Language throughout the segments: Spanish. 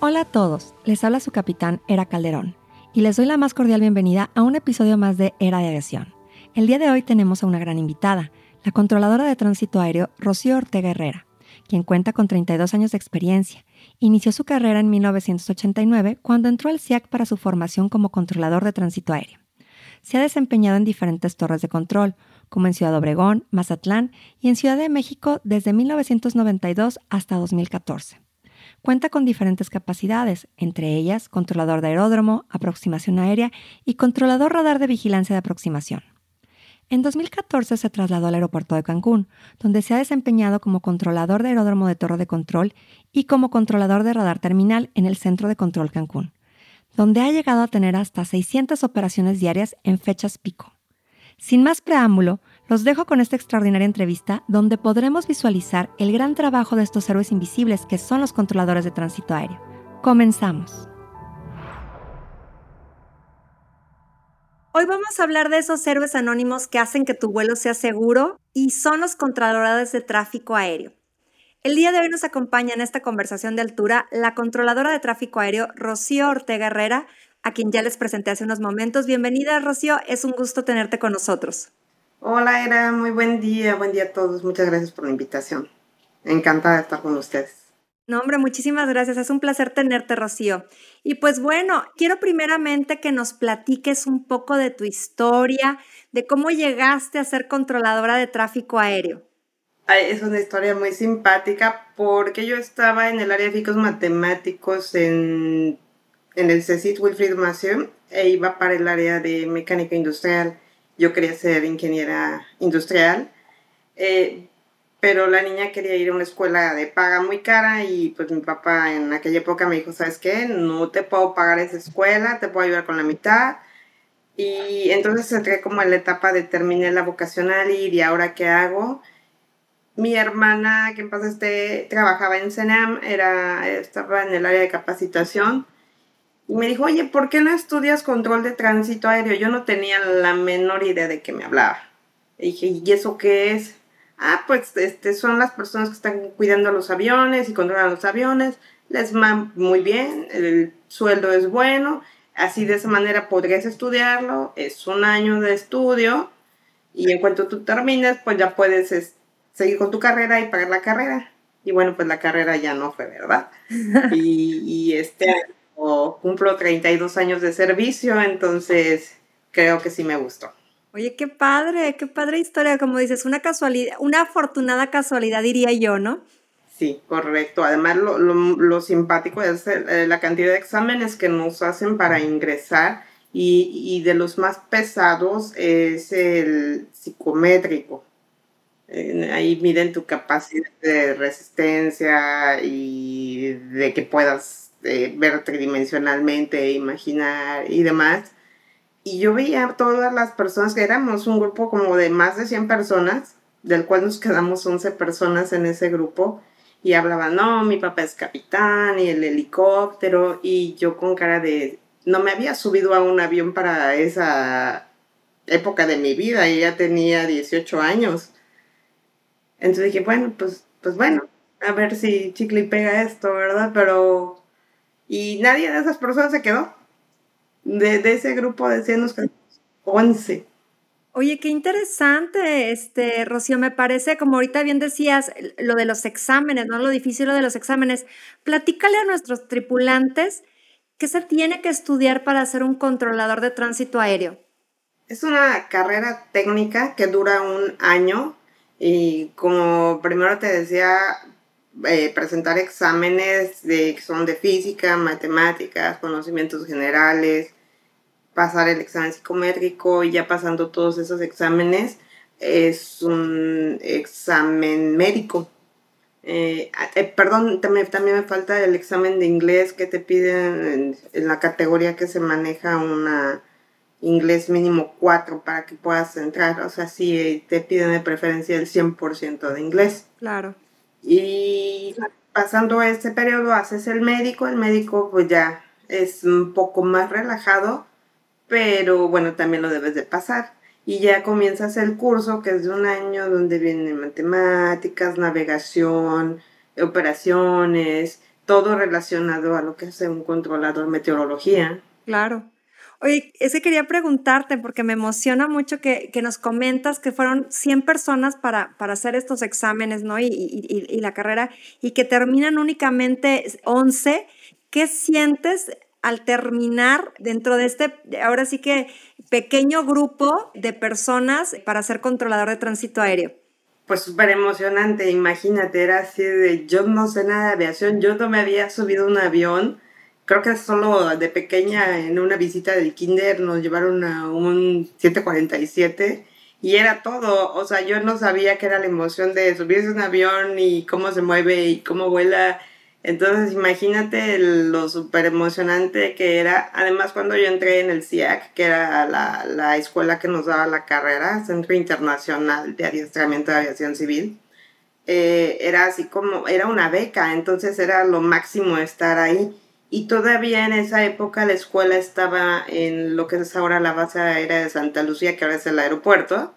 Hola a todos, les habla su capitán Era Calderón y les doy la más cordial bienvenida a un episodio más de Era de Aviación. El día de hoy tenemos a una gran invitada, la controladora de tránsito aéreo Rocío Ortega Herrera, quien cuenta con 32 años de experiencia. Inició su carrera en 1989 cuando entró al CIAC para su formación como controlador de tránsito aéreo. Se ha desempeñado en diferentes torres de control, como en Ciudad Obregón, Mazatlán y en Ciudad de México desde 1992 hasta 2014. Cuenta con diferentes capacidades, entre ellas controlador de aeródromo, aproximación aérea y controlador radar de vigilancia de aproximación. En 2014 se trasladó al aeropuerto de Cancún, donde se ha desempeñado como controlador de aeródromo de torre de control y como controlador de radar terminal en el Centro de Control Cancún, donde ha llegado a tener hasta 600 operaciones diarias en fechas pico. Sin más preámbulo, los dejo con esta extraordinaria entrevista donde podremos visualizar el gran trabajo de estos héroes invisibles que son los controladores de tránsito aéreo. Comenzamos. Hoy vamos a hablar de esos héroes anónimos que hacen que tu vuelo sea seguro y son los controladores de tráfico aéreo. El día de hoy nos acompaña en esta conversación de altura la controladora de tráfico aéreo Rocío Ortega Herrera, a quien ya les presenté hace unos momentos. Bienvenida, Rocío, es un gusto tenerte con nosotros. Hola, Era, muy buen día, buen día a todos. Muchas gracias por la invitación. Encantada de estar con ustedes. No, hombre, muchísimas gracias. Es un placer tenerte, Rocío. Y pues bueno, quiero primeramente que nos platiques un poco de tu historia, de cómo llegaste a ser controladora de tráfico aéreo. es una historia muy simpática porque yo estaba en el área de físicos matemáticos en, en el CECIT Wilfried Massieu e iba para el área de mecánica industrial yo quería ser ingeniera industrial, eh, pero la niña quería ir a una escuela de paga muy cara y pues mi papá en aquella época me dijo, ¿sabes qué? No te puedo pagar esa escuela, te puedo ayudar con la mitad. Y entonces entré como en la etapa de terminar la vocacional y de ahora qué hago. Mi hermana, que en paz esté, trabajaba en CENAM, era, estaba en el área de capacitación y me dijo, oye, ¿por qué no estudias control de tránsito aéreo? Yo no tenía la menor idea de qué me hablaba. Y dije, ¿y eso qué es? Ah, pues este, son las personas que están cuidando los aviones y controlan los aviones. Les va muy bien, el sueldo es bueno. Así de esa manera podrías estudiarlo. Es un año de estudio. Y en cuanto tú termines, pues ya puedes seguir con tu carrera y pagar la carrera. Y bueno, pues la carrera ya no fue, ¿verdad? y, y este cumplo 32 años de servicio, entonces creo que sí me gustó. Oye, qué padre, qué padre historia, como dices, una casualidad, una afortunada casualidad diría yo, ¿no? Sí, correcto. Además, lo, lo, simpático es eh, la cantidad de exámenes que nos hacen para ingresar y, y de los más pesados es el psicométrico. ahí miden tu capacidad de resistencia y de que puedas ver tridimensionalmente, imaginar y demás. Y yo veía a todas las personas que éramos un grupo como de más de 100 personas, del cual nos quedamos 11 personas en ese grupo, y hablaban, no, mi papá es capitán y el helicóptero, y yo con cara de, no me había subido a un avión para esa época de mi vida, y ya tenía 18 años. Entonces dije, bueno, pues, pues bueno, a ver si Chicle pega esto, ¿verdad? Pero y nadie de esas personas se quedó. De, ese grupo de 100 11. Oye, qué interesante, este, Rocío, me parece, como ahorita bien decías, lo de los exámenes, ¿no? Lo difícil lo de los exámenes. Platícale a nuestros tripulantes qué se tiene que estudiar para ser un controlador de tránsito aéreo. Es una carrera técnica que dura un año y como primero te decía, eh, presentar exámenes de, que son de física, matemáticas, conocimientos generales, pasar el examen psicométrico y ya pasando todos esos exámenes es un examen médico. Eh, eh, perdón, también, también me falta el examen de inglés que te piden en, la categoría que se maneja una inglés mínimo 4 para que puedas entrar. O sea, sí te piden de preferencia el 100% de inglés. Claro. Y pasando ese periodo haces el médico, el médico pues ya es un poco más relajado, pero bueno, también lo debes de pasar. Y ya comienzas el curso que es de un año donde vienen matemáticas, navegación, operaciones, todo relacionado a lo que hace un controlador meteorología. Claro. Oye, ese quería preguntarte porque me emociona mucho que, nos comentas que fueron 100 personas para, para hacer estos exámenes, ¿no? Y, y, la carrera, y que terminan únicamente 11. ¿Qué sientes al terminar dentro de este, ahora sí que pequeño grupo de personas para ser controlador de tránsito aéreo? Pues súper emocionante, imagínate, era así de, yo no sé nada de aviación, yo no me había subido un avión creo que solo de pequeña en una visita del kinder nos llevaron a un 747 y era todo, o sea, yo no sabía qué era la emoción de subirse un avión y cómo se mueve y cómo vuela. Entonces, imagínate lo súper emocionante que era. Además, cuando yo entré en el CIAC, que era la, la, escuela que nos daba la carrera, Centro Internacional de Adiestramiento de Aviación Civil, eh, era así como, era una beca, entonces era lo máximo estar ahí. Y todavía en esa época la escuela estaba en lo que es ahora la base aérea de Santa Lucía, que ahora es el aeropuerto.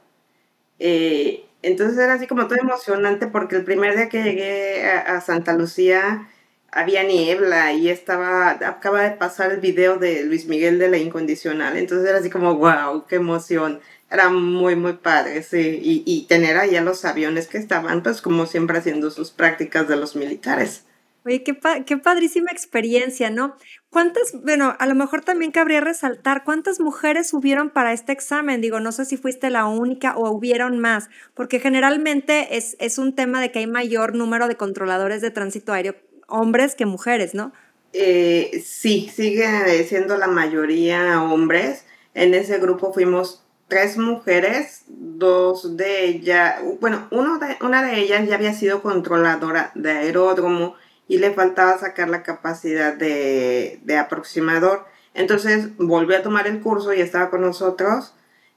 Eh, entonces era así como todo emocionante porque el primer día que llegué a, Santa Lucía había niebla y estaba, acaba de pasar el video de Luis Miguel de la Incondicional. Entonces era así como, wow, qué emoción. Era muy, muy padre, sí. Y, y tener allá los aviones que estaban, pues como siempre haciendo sus prácticas de los militares. Oye, qué, qué padrísima experiencia, ¿no? ¿Cuántas, bueno, a lo mejor también cabría resaltar, cuántas mujeres hubieron para este examen? Digo, no sé si fuiste la única o hubieron más, porque generalmente es, es un tema de que hay mayor número de controladores de tránsito aéreo, hombres que mujeres, ¿no? Eh, sí, sigue siendo la mayoría hombres. En ese grupo fuimos tres mujeres, dos de ellas, bueno, uno de, una de ellas ya había sido controladora de aeródromo y le faltaba sacar la capacidad de, aproximador. Entonces volvió a tomar el curso y estaba con nosotros.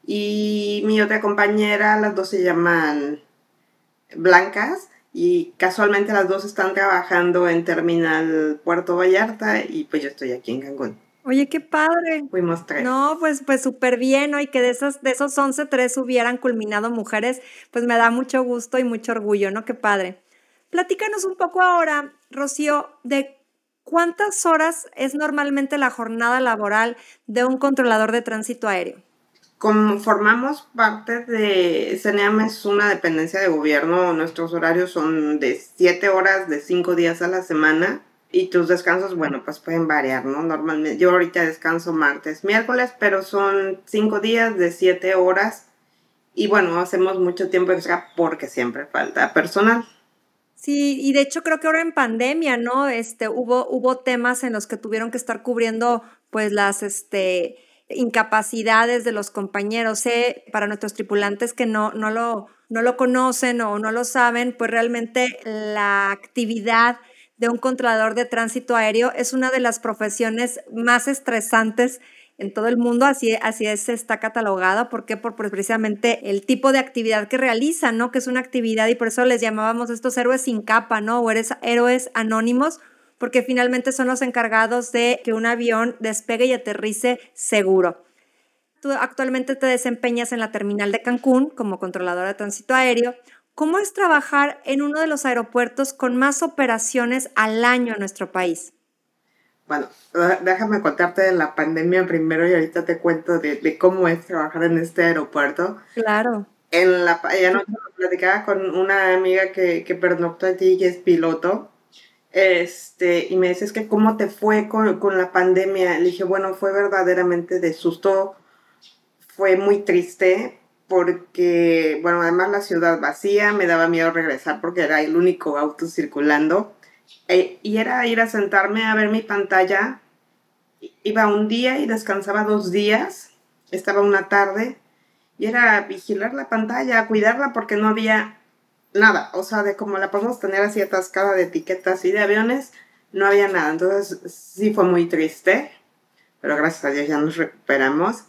Y mi otra compañera, las dos se llaman Blancas y casualmente las dos están trabajando en Terminal Puerto Vallarta y pues yo estoy aquí en Cancún. Oye, qué padre. Fuimos tres. No, pues pues súper bien, ¿no? Y que de esos, de esos 11, tres hubieran culminado mujeres, pues me da mucho gusto y mucho orgullo, ¿no? Qué padre. Platícanos un poco ahora, Rocío, de cuántas horas es normalmente la jornada laboral de un controlador de tránsito aéreo. Como formamos parte de CENEAM es una dependencia de gobierno, nuestros horarios son de 7 horas, de 5 días a la semana y tus descansos, bueno, pues pueden variar, ¿no? Normalmente yo ahorita descanso martes, miércoles, pero son 5 días de 7 horas y bueno, hacemos mucho tiempo extra porque siempre falta personal. Sí, y de hecho creo que ahora en pandemia, ¿no? Este, hubo, hubo temas en los que tuvieron que estar cubriendo pues las este, incapacidades de los compañeros. Sé para nuestros tripulantes que no, no, lo, no lo conocen o no lo saben, pues realmente la actividad de un controlador de tránsito aéreo es una de las profesiones más estresantes en todo el mundo, así, así es, está catalogada. ¿Por qué? Por, precisamente el tipo de actividad que realizan, ¿no? Que es una actividad y por eso les llamábamos estos héroes sin capa, ¿no? O eres héroes anónimos, porque finalmente son los encargados de que un avión despegue y aterrice seguro. Tú actualmente te desempeñas en la terminal de Cancún como controladora de tránsito aéreo. ¿Cómo es trabajar en uno de los aeropuertos con más operaciones al año en nuestro país? Bueno, déjame contarte de la pandemia primero y ahorita te cuento de, cómo es trabajar en este aeropuerto. Claro. En la noche platicaba con una amiga que, que pernoctó ti que es piloto. Este, y me dices que cómo te fue con, con la pandemia. Le dije, bueno, fue verdaderamente de susto, fue muy triste, porque, bueno, además la ciudad vacía, me daba miedo regresar porque era el único auto circulando. Eh, y era ir a sentarme a ver mi pantalla. Iba un día y descansaba dos días. Estaba una tarde. Y era vigilar la pantalla, cuidarla porque no había nada, o sea, de como la podemos tener así atascada de etiquetas y de aviones, no había nada. Entonces sí fue muy triste, pero gracias a Dios ya nos recuperamos.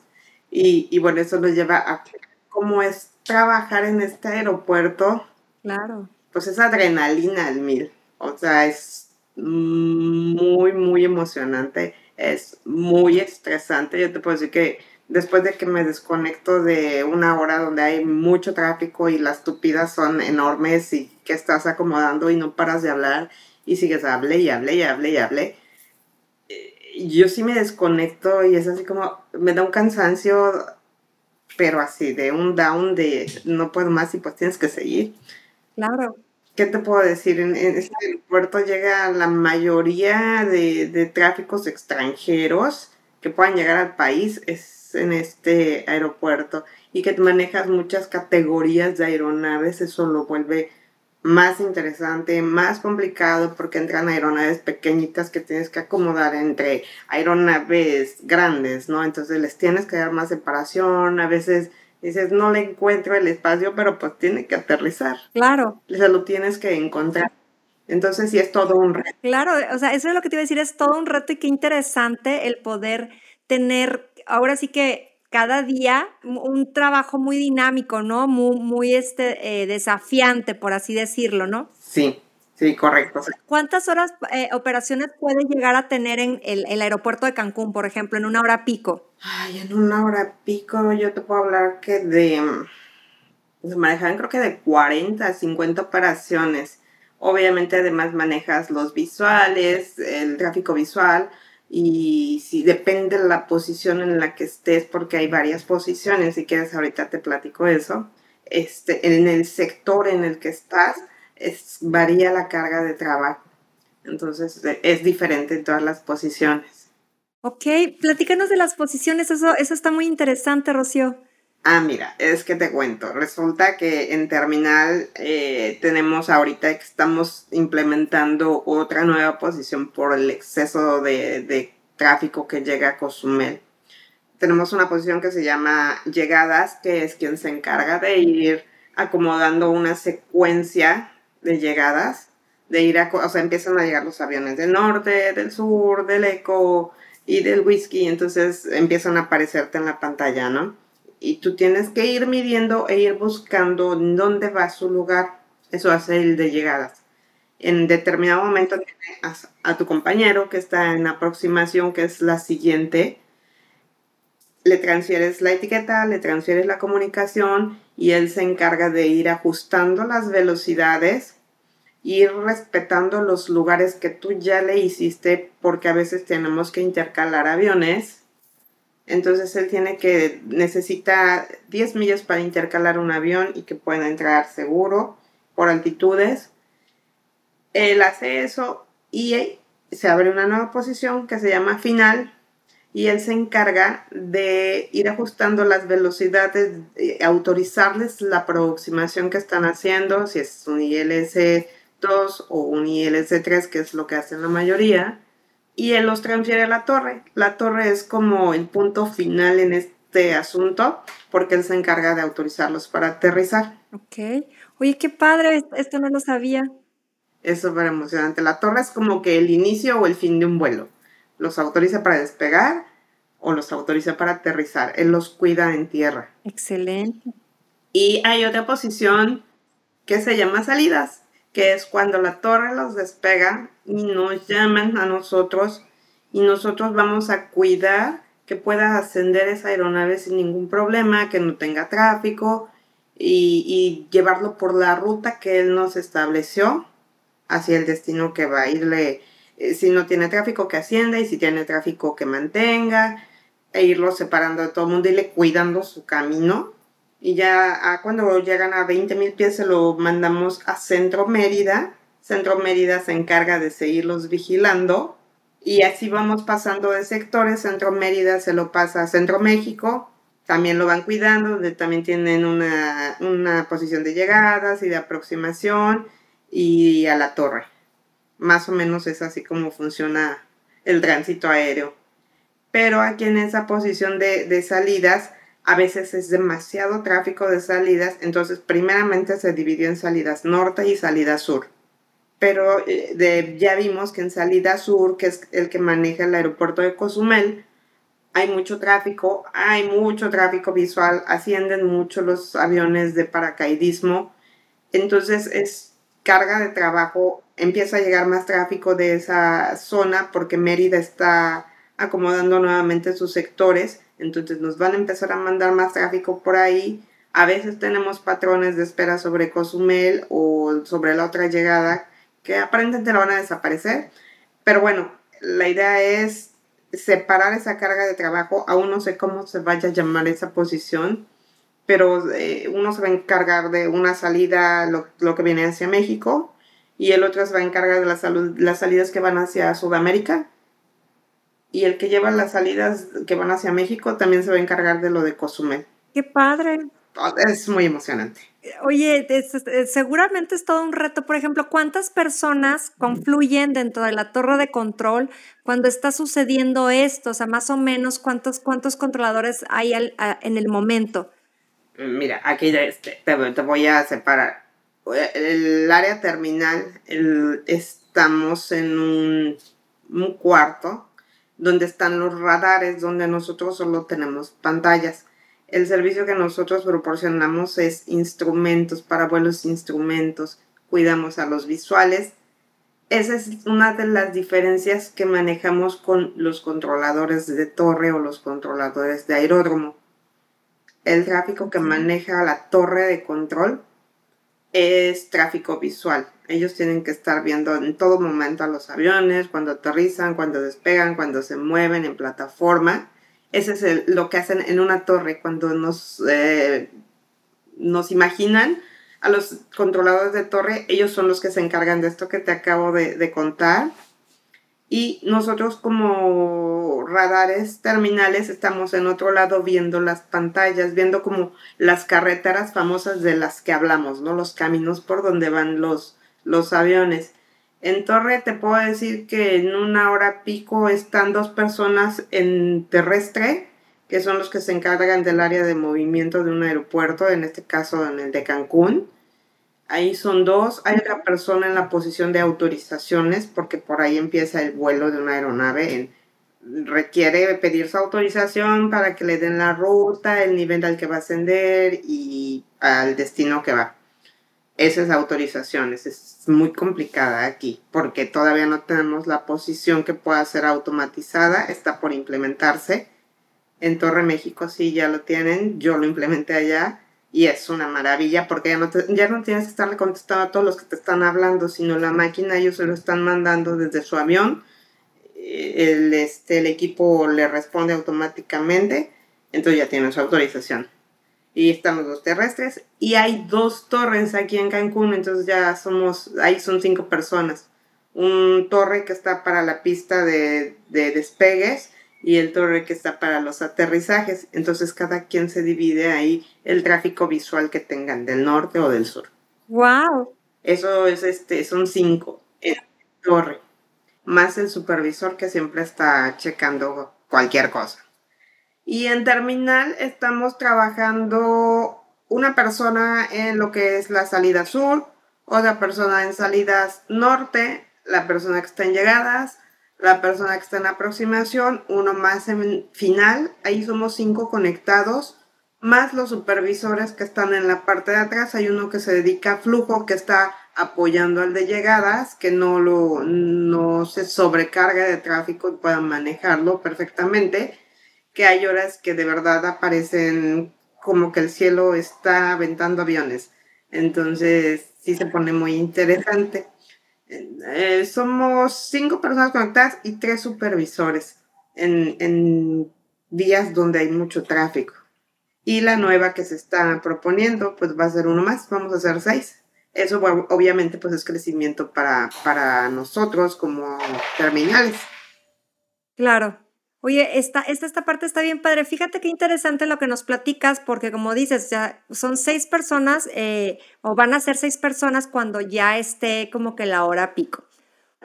Y, y bueno, eso nos lleva a cómo es trabajar en este aeropuerto. Claro. Pues es adrenalina al mil. O sea, es muy, muy emocionante. Es muy estresante. Yo te puedo decir que después de que me desconecto de una hora donde hay mucho tráfico y las tupidas son enormes y que estás acomodando y no paras de hablar y sigues hable y hable y hable y hable, eh, yo sí me desconecto y es así como, me da un cansancio, pero así, de un down de no puedo más y pues tienes que seguir. Claro. ¿Qué te puedo decir? En, en este aeropuerto llega la mayoría de, de tráficos extranjeros que puedan llegar al país. Es en este aeropuerto y que manejas muchas categorías de aeronaves, eso lo vuelve más interesante, más complicado porque entran aeronaves pequeñitas que tienes que acomodar entre aeronaves grandes, ¿no? Entonces les tienes que dar más separación, a veces dices, no le encuentro el espacio, pero pues tiene que aterrizar. Claro. Se lo tienes que encontrar. Entonces sí es todo un reto. Claro, o sea, eso es lo que te iba a decir, es todo un reto y qué interesante el poder tener ahora sí que cada día un trabajo muy dinámico, ¿no? Muy, muy este, eh, desafiante, por así decirlo, ¿no? Sí, sí, correcto. ¿Cuántas horas eh, operaciones puede llegar a tener en el, aeropuerto de Cancún, por ejemplo, en una hora pico? Ay, en una hora pico yo te puedo hablar que de... Se manejan creo que de 40 a 50 operaciones. Obviamente además manejas los visuales, el tráfico visual, y si depende de la posición en la que estés, porque hay varias posiciones, si quieres ahorita te platico eso, este, en el sector en el que estás, es, varía la carga de trabajo. Entonces es diferente en todas las posiciones. Ok, platícanos de las posiciones, eso, eso está muy interesante, Rocío. Ah, mira, es que te cuento. Resulta que en Terminal eh, tenemos ahorita que estamos implementando otra nueva posición por el exceso de, tráfico que llega a Cozumel. Tenemos una posición que se llama llegadas, que es quien se encarga de ir acomodando una secuencia de llegadas, de ir a, o empiezan a llegar los aviones del norte, del sur, del eco y del whisky, entonces empiezan a aparecerte en la pantalla, ¿no? y tú tienes que ir midiendo e ir buscando dónde va su lugar. Eso hace el de llegadas. En determinado momento a, tu compañero que está en aproximación, que es la siguiente. Le transfieres la etiqueta, le transfieres la comunicación y él se encarga de ir ajustando las velocidades, ir respetando los lugares que tú ya le hiciste, porque a veces tenemos que intercalar aviones entonces él tiene que, necesita 10 millas para intercalar un avión y que pueda entrar seguro por altitudes. Él hace eso y se abre una nueva posición que se llama final y él se encarga de ir ajustando las velocidades, autorizarles la aproximación que están haciendo, si es un ILS 2 o un ILS 3, que es lo que hacen la mayoría y él los transfiere a la torre. La torre es como el punto final en este asunto porque él se encarga de autorizarlos para aterrizar. Ok. Oye, qué padre, esto no lo sabía. Es súper emocionante. La torre es como que el inicio o el fin de un vuelo. Los autoriza para despegar o los autoriza para aterrizar. Él los cuida en tierra. Excelente. Y hay otra posición que se llama salidas que es cuando la torre los despega y nos llaman a nosotros y nosotros vamos a cuidar que pueda ascender esa aeronave sin ningún problema, que no tenga tráfico y, llevarlo por la ruta que él nos estableció hacia el destino que va a irle. Eh, si no tiene tráfico, que ascienda y si tiene tráfico, que mantenga e irlo separando de todo el mundo y le cuidando su camino y ya cuando llegan a 20 mil pies se lo mandamos a Centro Mérida. Centro Mérida se encarga de seguirlos vigilando y así vamos pasando de sectores. Centro Mérida se lo pasa a Centro México, también lo van cuidando, donde también tienen una, una posición de llegadas y de aproximación y a la torre. Más o menos es así como funciona el tránsito aéreo. Pero aquí en esa posición de, de salidas a veces es demasiado tráfico de salidas, entonces primeramente se dividió en salidas norte y salida sur. Pero eh, ya vimos que en salida sur, que es el que maneja el aeropuerto de Cozumel, hay mucho tráfico, hay mucho tráfico visual, ascienden mucho los aviones de paracaidismo, entonces es carga de trabajo, empieza a llegar más tráfico de esa zona porque Mérida está acomodando nuevamente sus sectores entonces nos van a empezar a mandar más tráfico por ahí. A veces tenemos patrones de espera sobre Cozumel o sobre la otra llegada que aparentemente la van a desaparecer. Pero bueno, la idea es separar esa carga de trabajo. Aún no sé cómo se vaya a llamar esa posición, pero eh, uno se va a encargar de una salida, lo, lo, que viene hacia México, y el otro se va a encargar de las salidas que van hacia Sudamérica y el que lleva las salidas que van hacia México también se va a encargar de lo de Cozumel. ¡Qué padre! Ah, es muy emocionante. Oye, seguramente es todo un reto. Por ejemplo, ¿cuántas personas confluyen dentro de la torre de control cuando está sucediendo esto? O sea, más o menos, ¿cuántos, cuántos controladores hay en el momento? Mira, aquí te, te, voy a separar. El área terminal, estamos en un, un cuarto donde están los radares, donde nosotros solo tenemos pantallas. El servicio que nosotros proporcionamos es instrumentos, para vuelos instrumentos, cuidamos a los visuales. Esa es una de las diferencias que manejamos con los controladores de torre o los controladores de aeródromo. El tráfico que maneja la torre de control es tráfico visual. Ellos tienen que estar viendo en todo momento a los aviones, cuando aterrizan, cuando despegan, cuando se mueven en plataforma. Ese es lo que hacen en una torre cuando nos, eh, nos imaginan a los controladores de torre. Ellos son los que se encargan de esto que te acabo de contar y nosotros como radares terminales estamos en otro lado viendo las pantallas, viendo como las carreteras famosas de las que hablamos, ¿no? Los caminos por donde van los, los aviones. En torre te puedo decir que en una hora pico están dos personas en terrestre, que son los que se encargan del área de movimiento de un aeropuerto, en este caso en el de Cancún Ahí son dos. Hay otra persona en la posición de autorizaciones porque por ahí empieza el vuelo de una aeronave. requiere pedir su autorización para que le den la ruta, el nivel al que va a ascender y al destino que va. Esas autorizaciones es muy complicada aquí porque todavía no tenemos la posición que pueda ser automatizada. Está por implementarse. En Torre México sí ya lo tienen. Yo lo implementé allá y es una maravilla porque ya no, ya no tienes que estarle contestando a todos los que te están hablando, sino la máquina ellos se lo están mandando desde su avión. Eh, el, este, el equipo le responde automáticamente, entonces ya tiene su autorización. Y están los terrestres y hay dos torres aquí en Cancún, entonces ya somos, ahí son cinco personas. Un torre que está para la pista de, de despegues y el torre que está para los aterrizajes. Entonces cada quien se divide ahí el tráfico visual que tengan del norte o del sur. Wow. Eso es este, son cinco en torre. Más el supervisor que siempre está checando cualquier cosa. Y en terminal estamos trabajando una persona en lo que es la salida sur, otra persona en salidas norte, la persona que está en llegadas, la persona que está en aproximación, uno más en final, ahí somos cinco conectados, más los supervisores que están en la parte de atrás, hay uno que se dedica a flujo, que está apoyando al de llegadas, que no, lo, no se sobrecarga de tráfico y pueda manejarlo perfectamente, que hay horas que de verdad aparecen como que el cielo está aventando aviones. Entonces sí se pone muy interesante. Eh, somos cinco personas conectadas y tres supervisores en, en días donde hay mucho tráfico. Y la nueva que se está proponiendo, pues va a ser uno más, vamos a hacer seis. Eso obviamente pues es crecimiento para, para nosotros como terminales. Claro. Oye, esta, esta, esta parte está bien padre. Fíjate qué interesante lo que nos platicas, porque como dices, ya son seis personas eh, o van a ser seis personas cuando ya esté como que la hora pico.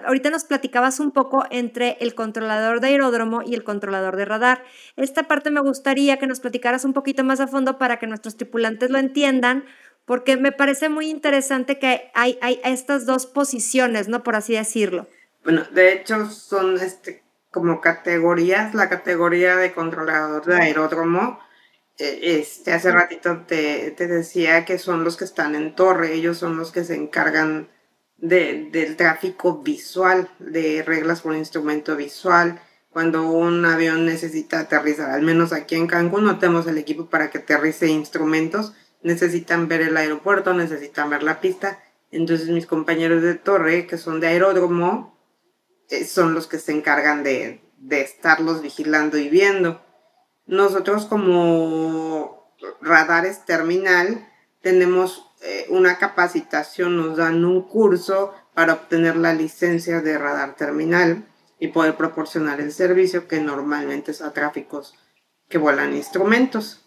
Ahorita nos platicabas un poco entre el controlador de aeródromo y el controlador de radar. Esta parte me gustaría que nos platicaras un poquito más a fondo para que nuestros tripulantes lo entiendan, porque me parece muy interesante que hay, hay estas dos posiciones, ¿no? Por así decirlo. Bueno, de hecho son este, como categorías, la categoría de controlador de aeródromo. Eh, este, hace ratito te, te decía que son los que están en torre, ellos son los que se encargan de, del tráfico visual, de reglas por instrumento visual. Cuando un avión necesita aterrizar, al menos aquí en Cancún no tenemos el equipo para que aterrice instrumentos, necesitan ver el aeropuerto, necesitan ver la pista. Entonces mis compañeros de torre, que son de aeródromo, eh, son los que se encargan de, de estarlos vigilando y viendo. Nosotros como radares terminal tenemos eh, una capacitación, nos dan un curso para obtener la licencia de radar terminal y poder proporcionar el servicio que normalmente es a tráficos que vuelan instrumentos.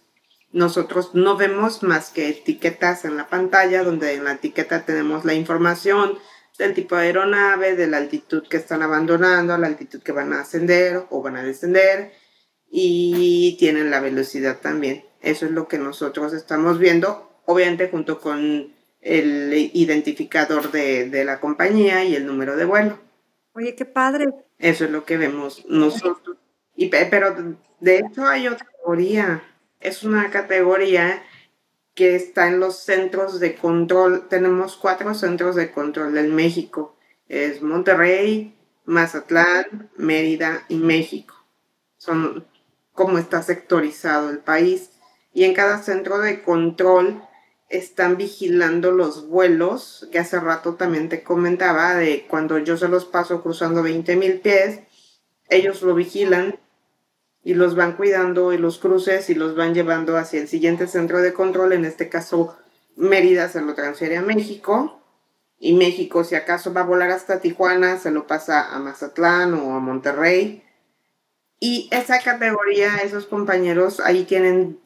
Nosotros no vemos más que etiquetas en la pantalla, donde en la etiqueta tenemos la información del tipo de aeronave, de la altitud que están abandonando, la altitud que van a ascender o van a descender y tienen la velocidad también. Eso es lo que nosotros estamos viendo obviamente junto con el identificador de, la compañía y el número de vuelo. Oye, qué padre. Eso es lo que vemos nosotros. Y, pero de hecho hay otra categoría. Es una categoría que está en los centros de control. Tenemos cuatro centros de control en México. Es Monterrey, Mazatlán, Mérida y México. Son como está sectorizado el país. Y en cada centro de control están vigilando los vuelos, que hace rato también te comentaba, de cuando yo se los paso cruzando 20 mil pies, ellos lo vigilan y los van cuidando y los cruces y los van llevando hacia el siguiente centro de control, en este caso Mérida se lo transfiere a México y México si acaso va a volar hasta Tijuana se lo pasa a Mazatlán o a Monterrey. Y esa categoría, esos compañeros ahí tienen,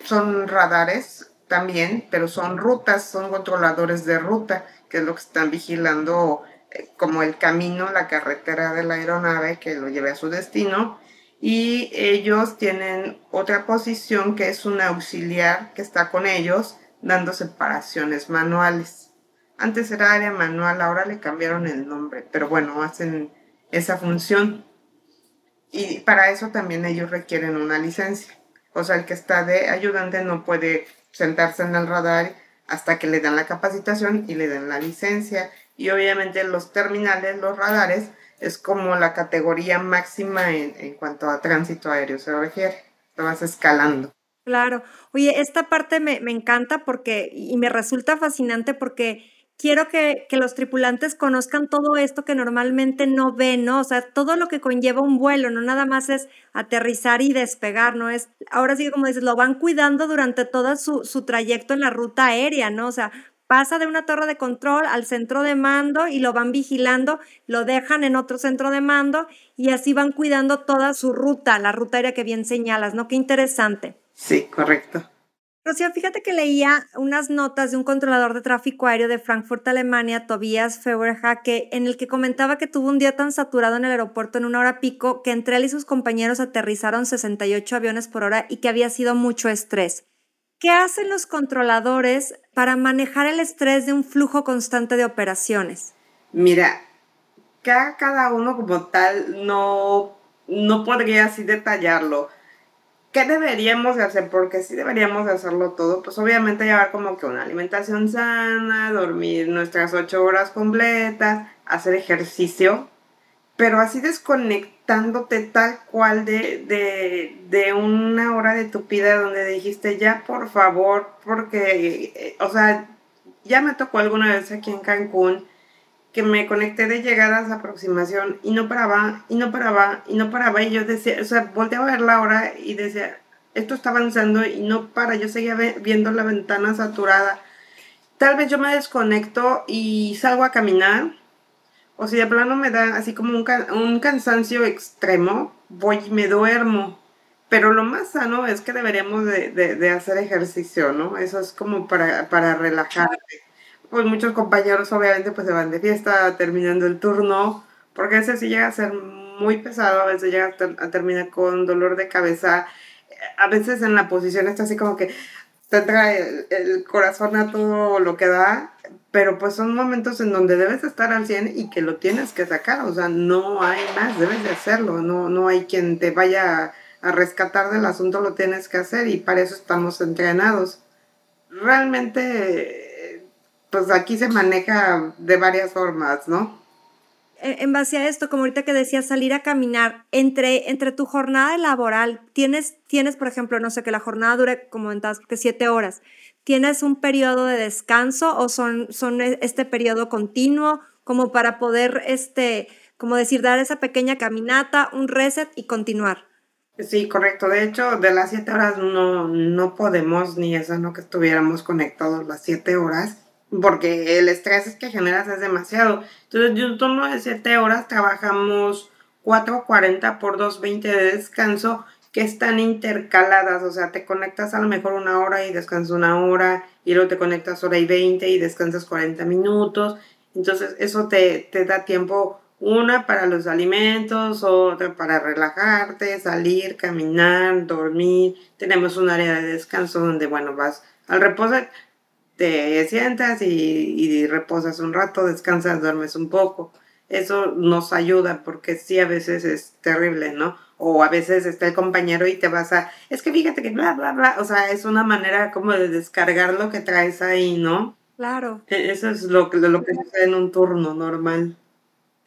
son radares también, pero son rutas, son controladores de ruta, que es lo que están vigilando eh, como el camino, la carretera de la aeronave que lo lleve a su destino. Y ellos tienen otra posición que es un auxiliar que está con ellos dando separaciones manuales. Antes era área manual, ahora le cambiaron el nombre, pero bueno, hacen esa función. Y para eso también ellos requieren una licencia. O sea, el que está de ayudante no puede sentarse en el radar hasta que le dan la capacitación y le den la licencia. Y obviamente los terminales, los radares, es como la categoría máxima en, en cuanto a tránsito aéreo se refiere. Te vas escalando. Claro. Oye, esta parte me, me encanta porque, y me resulta fascinante porque quiero que, los tripulantes conozcan todo esto que normalmente no ven, ¿no? O sea, todo lo que conlleva un vuelo, no nada más es aterrizar y despegar, ¿no? Es, ahora sí, como dices, lo van cuidando durante todo su, su trayecto en la ruta aérea, ¿no? O sea, pasa de una torre de control al centro de mando y lo van vigilando, lo dejan en otro centro de mando y así van cuidando toda su ruta, la ruta aérea que bien señalas, ¿no? Qué interesante. Sí, correcto. Rocío, fíjate que leía unas notas de un controlador de tráfico aéreo de Frankfurt, Alemania, Tobias Feuerha, que, en el que comentaba que tuvo un día tan saturado en el aeropuerto en una hora pico que entre él y sus compañeros aterrizaron 68 aviones por hora y que había sido mucho estrés. ¿Qué hacen los controladores para manejar el estrés de un flujo constante de operaciones? Mira, cada uno como tal no, no podría así detallarlo ¿qué deberíamos de hacer? Porque sí deberíamos de hacerlo todo. Pues obviamente llevar como que una alimentación sana, dormir nuestras ocho horas completas, hacer ejercicio, pero así desconectándote tal cual de, de, de una hora de tu vida donde dijiste ya por favor, porque, eh, o sea, ya me tocó alguna vez aquí en Cancún que me conecté de llegadas a aproximación y no paraba, y no paraba, y no paraba. Y yo decía, o sea, volteaba a ver la hora y decía, esto está avanzando y no para. Yo seguía viendo la ventana saturada. Tal vez yo me desconecto y salgo a caminar. O si de plano me da así como un, un cansancio extremo, voy y me duermo. Pero lo más sano es que deberíamos de, de, hacer ejercicio, ¿no? Eso es como para, para relajarte pues muchos compañeros obviamente pues se van de fiesta terminando el turno, porque ese sí llega a ser muy pesado, a veces llega a, terminar con dolor de cabeza, a veces en la posición está así como que te trae el, corazón a todo lo que da, pero pues son momentos en donde debes estar al 100 y que lo tienes que sacar, o sea, no hay más, debes de hacerlo, no, no hay quien te vaya a rescatar del asunto, lo tienes que hacer y para eso estamos entrenados. Realmente, pues aquí se maneja de varias formas, ¿no? en base a esto, como ahorita que decías, salir a caminar, entre, entre tu jornada laboral, tienes, tienes, por ejemplo, no sé, que la jornada dure, como comentabas, que siete horas, ¿tienes un periodo de descanso o son, son e, este periodo continuo como para poder, este, como decir, dar esa pequeña caminata, un reset y continuar? Sí, correcto. De hecho, de las siete horas no, no podemos, ni eso, no que estuviéramos conectados las siete horas porque el estrés que generas es demasiado. Entonces, de un turno de 7 horas trabajamos 4.40 por 2.20 de descanso que están intercaladas, o sea, te conectas a lo mejor una hora y descansas una hora, y luego te conectas hora y 20 y descansas 40 minutos. Entonces, eso te, te da tiempo, una para los alimentos, otra para relajarte, salir, caminar, dormir. Tenemos un área de descanso donde, bueno, vas al reposo te sientas y, reposas un rato, descansas, duermes un poco. Eso nos ayuda porque sí a veces es terrible, ¿no? O a veces está el compañero y te vas a, es que fíjate que bla, bla, bla, o sea, es una manera como de descargar lo que traes ahí, ¿no? Claro. E, eso es lo, lo que sucede en un turno normal.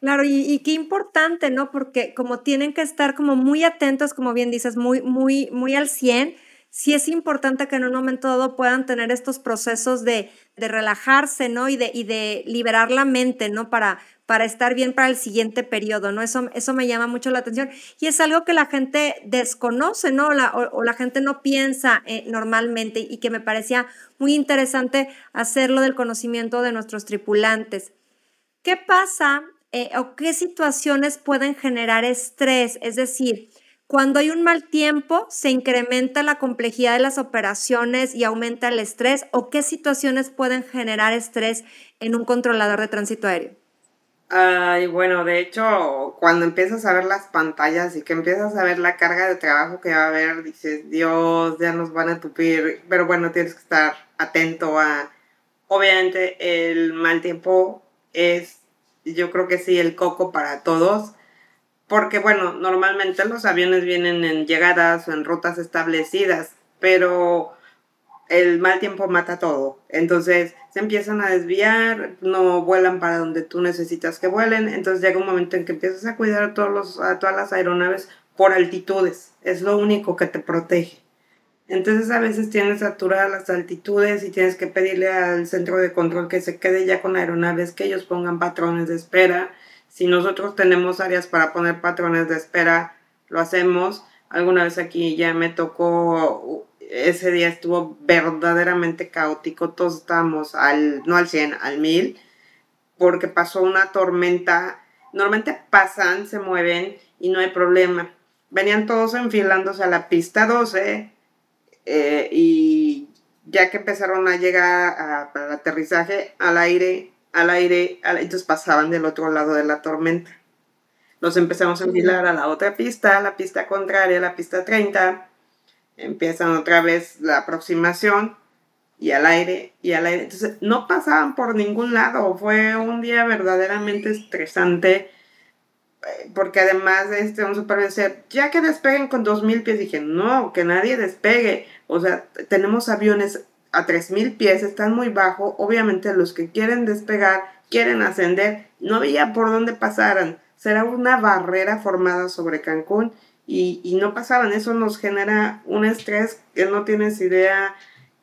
Claro, y, y, qué importante, ¿no? Porque como tienen que estar como muy atentos, como bien dices, muy, muy, muy al 100, sí es importante que en un momento dado puedan tener estos procesos de, relajarse, ¿no? Y de, y de liberar la mente, ¿no? Para, para estar bien para el siguiente periodo, ¿no? Eso, eso me llama mucho la atención. Y es algo que la gente desconoce, ¿no? La, o, la gente no piensa eh, normalmente y que me parecía muy interesante hacerlo del conocimiento de nuestros tripulantes. ¿Qué pasa eh, o qué situaciones pueden generar estrés? Es decir, cuando hay un mal tiempo, se incrementa la complejidad de las operaciones y aumenta el estrés o qué situaciones pueden generar estrés en un controlador de tránsito aéreo. Ay, bueno, de hecho, cuando empiezas a ver las pantallas y que empiezas a ver la carga de trabajo que va a haber, dices, Dios, ya nos van a tupir. Pero bueno, tienes que estar atento a... Obviamente el mal tiempo es, yo creo que sí, el coco para todos porque bueno, normalmente los aviones vienen en llegadas o en rutas establecidas, pero el mal tiempo mata todo. Entonces se empiezan a desviar, no vuelan para donde tú necesitas que vuelen. Entonces llega un momento en que empiezas a cuidar a, todos los, a todas las aeronaves por altitudes. Es lo único que te protege. Entonces a veces tienes saturadas las altitudes y tienes que pedirle al centro de control que se quede ya con aeronaves, que ellos pongan patrones de espera si nosotros tenemos áreas para poner patrones de espera, lo hacemos. Alguna vez aquí ya me tocó, ese día estuvo verdaderamente caótico, todos estábamos al, no al 100, al 1000, porque pasó una tormenta. Normalmente pasan, se mueven y no hay problema. Venían todos enfilándose a la pista 12 eh, y ya que empezaron a llegar al aterrizaje al aire, al aire, entonces pasaban del otro lado de la tormenta. Los empezamos a enfilar a la otra pista, la pista contraria, la pista 30. Empiezan otra vez la aproximación y al aire y al aire. Entonces no pasaban por ningún lado. Fue un día verdaderamente estresante eh, porque además este un supervisor, ya que despeguen con 2000 pies, dije, no, que nadie despegue. O sea, tenemos aviones a 3.000 pies, están muy bajo. Obviamente los que quieren despegar, quieren ascender, no había por dónde pasaran. Será una barrera formada sobre Cancún y, no pasaban. Eso nos genera un estrés que no tienes idea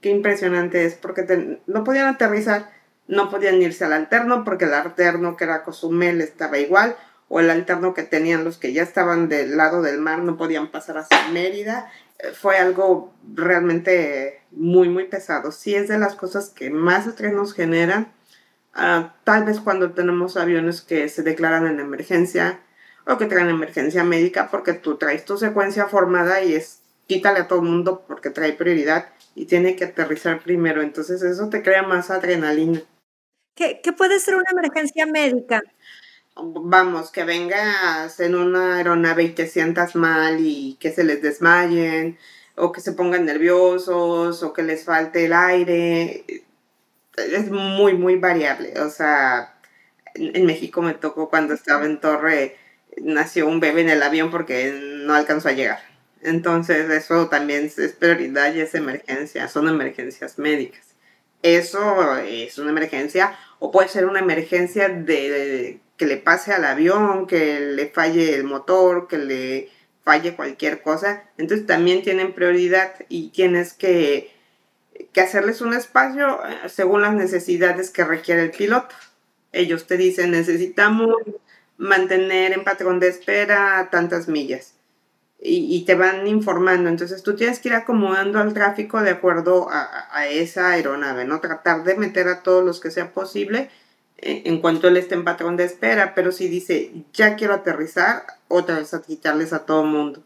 qué impresionante es, porque no podían aterrizar, no podían irse al alterno, porque el alterno que era Cozumel estaba igual, o el alterno que tenían los que ya estaban del lado del mar no podían pasar hacia Mérida fue algo realmente muy, muy pesado. Sí es de las cosas que más estrés nos generan. Ah, tal vez cuando tenemos aviones que se declaran en emergencia o que traen emergencia médica porque tú traes tu secuencia formada y es quítale a todo el mundo porque trae prioridad y tiene que aterrizar primero. Entonces eso te crea más adrenalina. ¿Qué, ¿Qué, puede ser una emergencia médica? Vamos, que vengas en una aeronave y te sientas mal y que se les desmayen, o que se pongan nerviosos, o que les falte el aire. Es muy, muy variable. O sea, en México me tocó cuando estaba en Torre, nació un bebé en el avión porque no alcanzó a llegar. Entonces eso también es prioridad y es emergencia, son emergencias médicas. Eso es una emergencia o puede ser una emergencia de, que le pase al avión, que le falle el motor, que le falle cualquier cosa. Entonces también tienen prioridad y tienes que, que hacerles un espacio eh, según las necesidades que requiere el piloto. Ellos te dicen necesitamos mantener en patrón de espera tantas millas y, te van informando. Entonces tú tienes que ir acomodando al tráfico de acuerdo a, esa aeronave, ¿no? Tratar de meter a todos los que sea posible eh, en, cuanto él esté en patrón de espera, pero si dice, ya quiero aterrizar, otra vez a quitarles a todo mundo.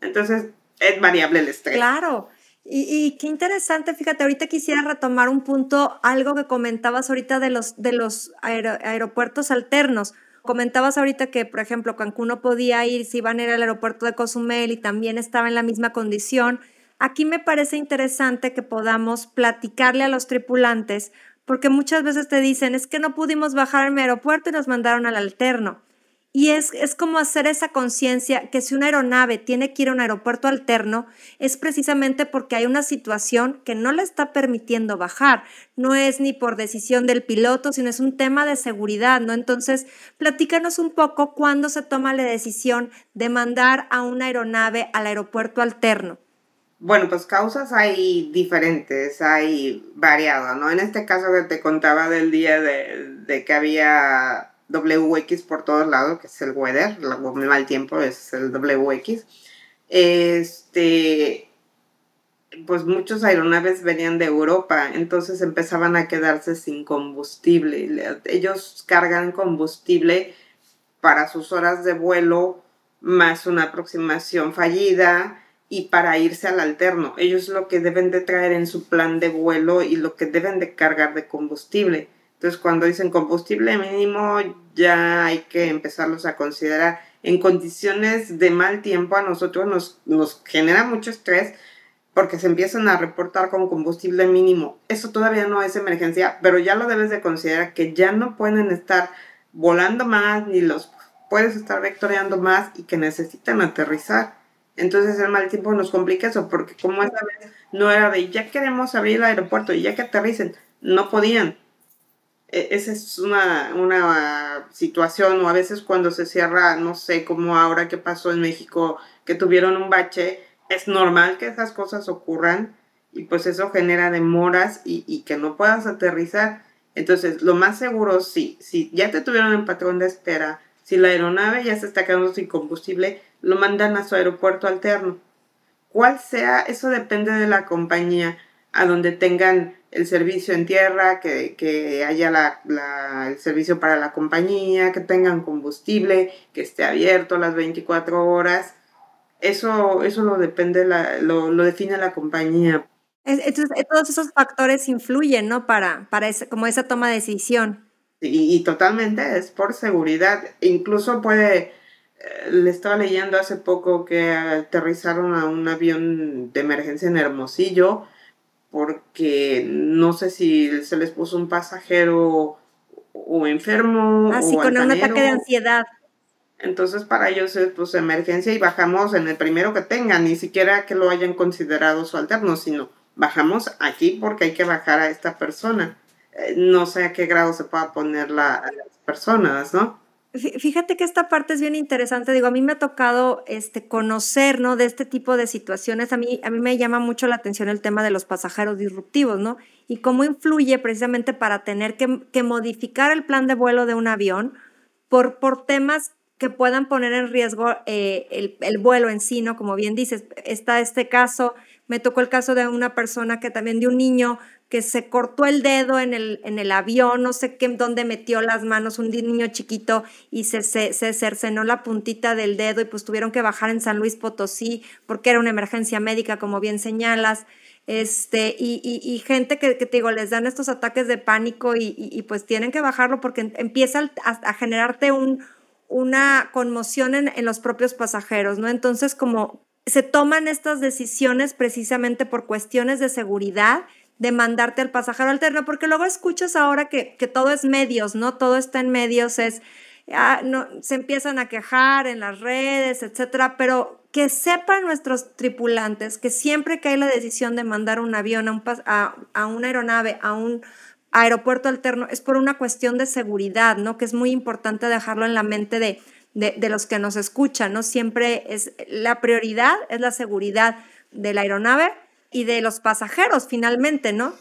Entonces es variable el estrés. Claro. Y, qué interesante, fíjate, ahorita quisiera retomar un punto, algo que comentabas ahorita de los, de los aeropuertos alternos Comentabas ahorita que, por ejemplo, Cancún no podía ir si iban a ir al aeropuerto de Cozumel y también estaba en la misma condición. Aquí me parece interesante que podamos platicarle a los tripulantes, porque muchas veces te dicen, es que no pudimos bajar al aeropuerto y nos mandaron al alterno. Y es, es como hacer esa conciencia que si una aeronave tiene que ir a un aeropuerto alterno, es precisamente porque hay una situación que no le está permitiendo bajar. No es ni por decisión del piloto, sino es un tema de seguridad, ¿no? Entonces, platícanos un poco cuándo se toma la decisión de mandar a una aeronave al aeropuerto alterno. Bueno, pues causas hay diferentes, hay variado, ¿no? En este caso que te contaba del día de, de que había WX por todos lados, que es el weather, el mal tiempo es el WX. Este, pues muchos aeronaves venían de Europa, entonces empezaban a quedarse sin combustible. Ellos cargan combustible para sus horas de vuelo, más una aproximación fallida y para irse al alterno. Ellos lo que deben de traer en su plan de vuelo y lo que deben de cargar de combustible. Entonces, cuando dicen combustible mínimo, ya hay que empezarlos a considerar. En condiciones de mal tiempo, a nosotros nos, nos genera mucho estrés porque se empiezan a reportar con combustible mínimo. Eso todavía no es emergencia, pero ya lo debes de considerar que ya no pueden estar volando más ni los puedes estar vectoreando más y que necesitan aterrizar. Entonces el mal tiempo nos complica eso porque como esa vez no era de ya queremos abrir el aeropuerto y ya que aterricen, no podían. E, esa es una, una situación, o a veces cuando se cierra, no sé, como ahora que pasó en México, que tuvieron un bache, es normal que esas cosas ocurran y pues eso genera demoras y, y que no puedas aterrizar. Entonces, lo más seguro, sí, si ya te tuvieron en patrón de espera, si la aeronave ya se está quedando sin combustible, lo mandan a su aeropuerto alterno. Cuál sea, eso depende de la compañía, a donde tengan el servicio en tierra, que, haya la, el servicio para la compañía, que tengan combustible, que esté abierto las 24 horas. Eso, eso lo depende, la, lo, lo, define la compañía. Entonces, eh, todos esos factores influyen, ¿no? Para, para ese, como esa toma de decisión. Y, y totalmente, es por seguridad. Incluso puede, eh, le estaba leyendo hace poco que aterrizaron a un avión de emergencia en Hermosillo porque no sé si se les puso un pasajero o enfermo. Así o con un ataque de ansiedad. Entonces para ellos es pues emergencia y bajamos en el primero que tengan, ni siquiera que lo hayan considerado su alterno, sino bajamos aquí porque hay que bajar a esta persona. Eh, no sé a qué grado se pueda poner la, las personas, ¿no? Fíjate que esta parte es bien interesante. Digo, a mí me ha tocado este, conocer, ¿no? De este tipo de situaciones. A mí, a mí me llama mucho la atención el tema de los pasajeros disruptivos, ¿no? Y cómo influye precisamente para tener que, modificar el plan de vuelo de un avión por, por temas que puedan poner en riesgo eh, el, el, vuelo en sí, ¿no? Como bien dices, está este caso, me tocó el caso de una persona que también de un niño que se cortó el dedo en el, en el avión, no sé qué, dónde metió las manos un niño chiquito y se, se, se, cercenó la puntita del dedo y pues tuvieron que bajar en San Luis Potosí porque era una emergencia médica, como bien señalas. este, y, gente que, te digo, les dan estos ataques de pánico y, pues tienen que bajarlo porque empieza a, generarte un, una conmoción en, en, los propios pasajeros, ¿no? Entonces, como se toman estas decisiones precisamente por cuestiones de seguridad, de mandarte al pasajero alterno, porque luego escuchas ahora que, que todo es medios, ¿no? Todo está en medios, es Ah, no, se empiezan a quejar en las redes, etcétera, pero que sepan nuestros tripulantes que siempre que hay la decisión de mandar un avión a, un, a, una aeronave, a un aeropuerto alterno, es por una cuestión de seguridad, ¿no? Que es muy importante dejarlo en la mente de, de, los que nos escuchan, ¿no? Siempre es la prioridad, es la seguridad de la aeronave y de los pasajeros, finalmente, ¿no?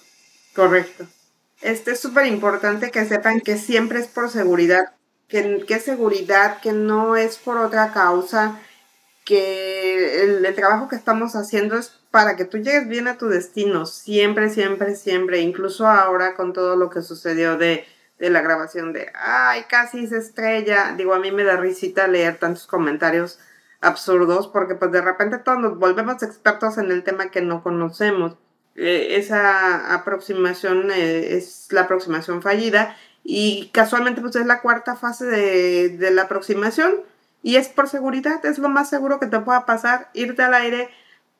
Correcto. Este es súper importante que sepan que siempre es por seguridad que, es seguridad, que no es por otra causa, que el, trabajo que estamos haciendo es para que tú llegues bien a tu destino, siempre, siempre, siempre, incluso ahora con todo lo que sucedió de, de la grabación de, ay, casi se estrella, digo, a mí me da risita leer tantos comentarios absurdos porque pues de repente todos nos volvemos expertos en el tema que no conocemos. Eh, esa aproximación eh, es la aproximación fallida y casualmente pues es la cuarta fase de, la aproximación y es por seguridad, es lo más seguro que te pueda pasar, irte al aire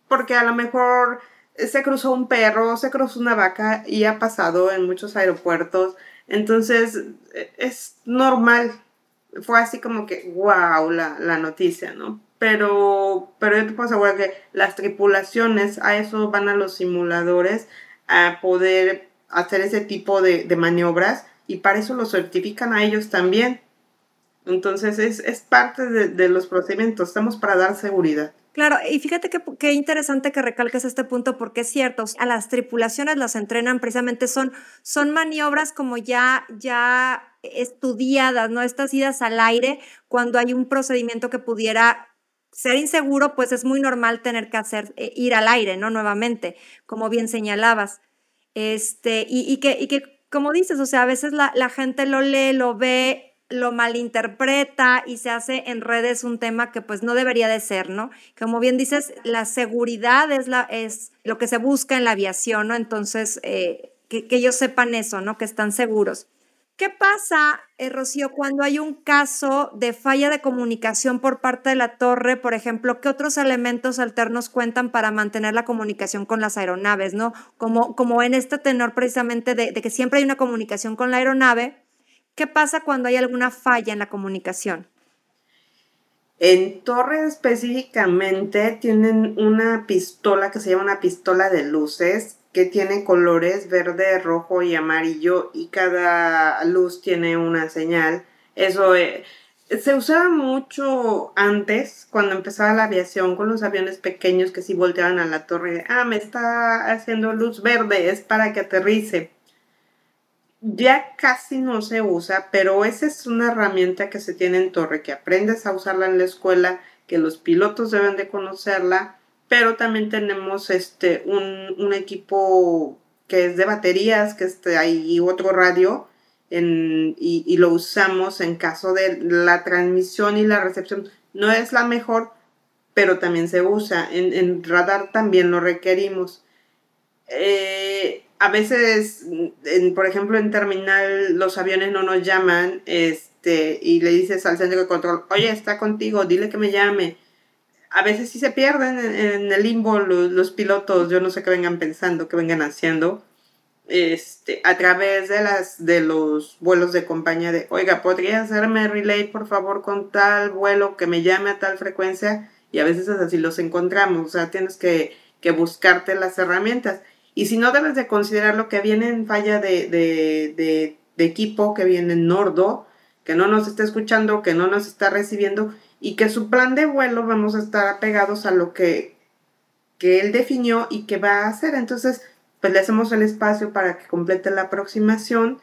porque a lo mejor se cruzó un perro, se cruzó una vaca y ha pasado en muchos aeropuertos, entonces e, es normal, fue así como que wow la, la noticia, ¿no? Pero, pero yo te puedo asegurar que las tripulaciones a eso van a los simuladores a poder hacer ese tipo de, de maniobras y para eso lo certifican a ellos también. Entonces es, parte de, los procedimientos, estamos para dar seguridad. Claro, y fíjate qué interesante que recalques este punto porque es cierto, a las tripulaciones las entrenan precisamente, son, son maniobras como ya, ya estudiadas, ¿no? Estas idas al aire, cuando hay un procedimiento que pudiera ser inseguro, pues es muy normal tener que hacer, eh, ir al aire, ¿no? Nuevamente, como bien señalabas. Este, y, y que, y que como dices, o sea, a veces la, gente lo lee, lo ve, lo malinterpreta y se hace en redes un tema que pues no debería de ser, ¿no? Como bien dices, la seguridad es, la, es lo que se busca en la aviación, ¿no? Entonces, eh, que, que, ellos sepan eso, ¿no? Que están seguros. ¿Qué pasa, eh, Rocío, cuando hay un caso de falla de comunicación por parte de la torre? Por ejemplo, ¿qué otros elementos alternos cuentan para mantener la comunicación con las aeronaves? ¿no? Como, como en este tenor precisamente de, de que siempre hay una comunicación con la aeronave. ¿Qué pasa cuando hay alguna falla en la comunicación? En Torre específicamente tienen una pistola que se llama una pistola de luces que tiene colores verde, rojo y amarillo y cada luz tiene una señal. Eso eh, se usaba mucho antes, cuando empezaba la aviación, con los aviones pequeños que si volteaban a la torre, ah, me está haciendo luz verde, es para que aterrice. Ya casi no se usa, pero esa es una herramienta que se tiene en torre, que aprendes a usarla en la escuela, que los pilotos deben de conocerla pero también tenemos este un, equipo que es de baterías, que este, hay otro radio y, lo usamos en caso de la transmisión y la recepción. No es la mejor, pero también se usa. En, radar también lo requerimos. Eh, a veces, por ejemplo, en terminal los aviones no nos llaman este, y le dices al centro de control, oye, está contigo, dile que me llame a veces sí se pierden en, el limbo los, pilotos, yo no sé qué vengan pensando, qué vengan haciendo, este, a través de, las, de los vuelos de compañía de, oiga, ¿podría hacerme relay por favor con tal vuelo que me llame a tal frecuencia? Y a veces así los encontramos, o sea, tienes que, que buscarte las herramientas. Y si no, debes de considerar lo que viene en falla de, de, de, de equipo, que viene en Nordo, que no nos está escuchando, que no nos está recibiendo y que su plan de vuelo vamos a estar apegados a lo que, que él definió y que va a hacer. Entonces, pues le hacemos el espacio para que complete la aproximación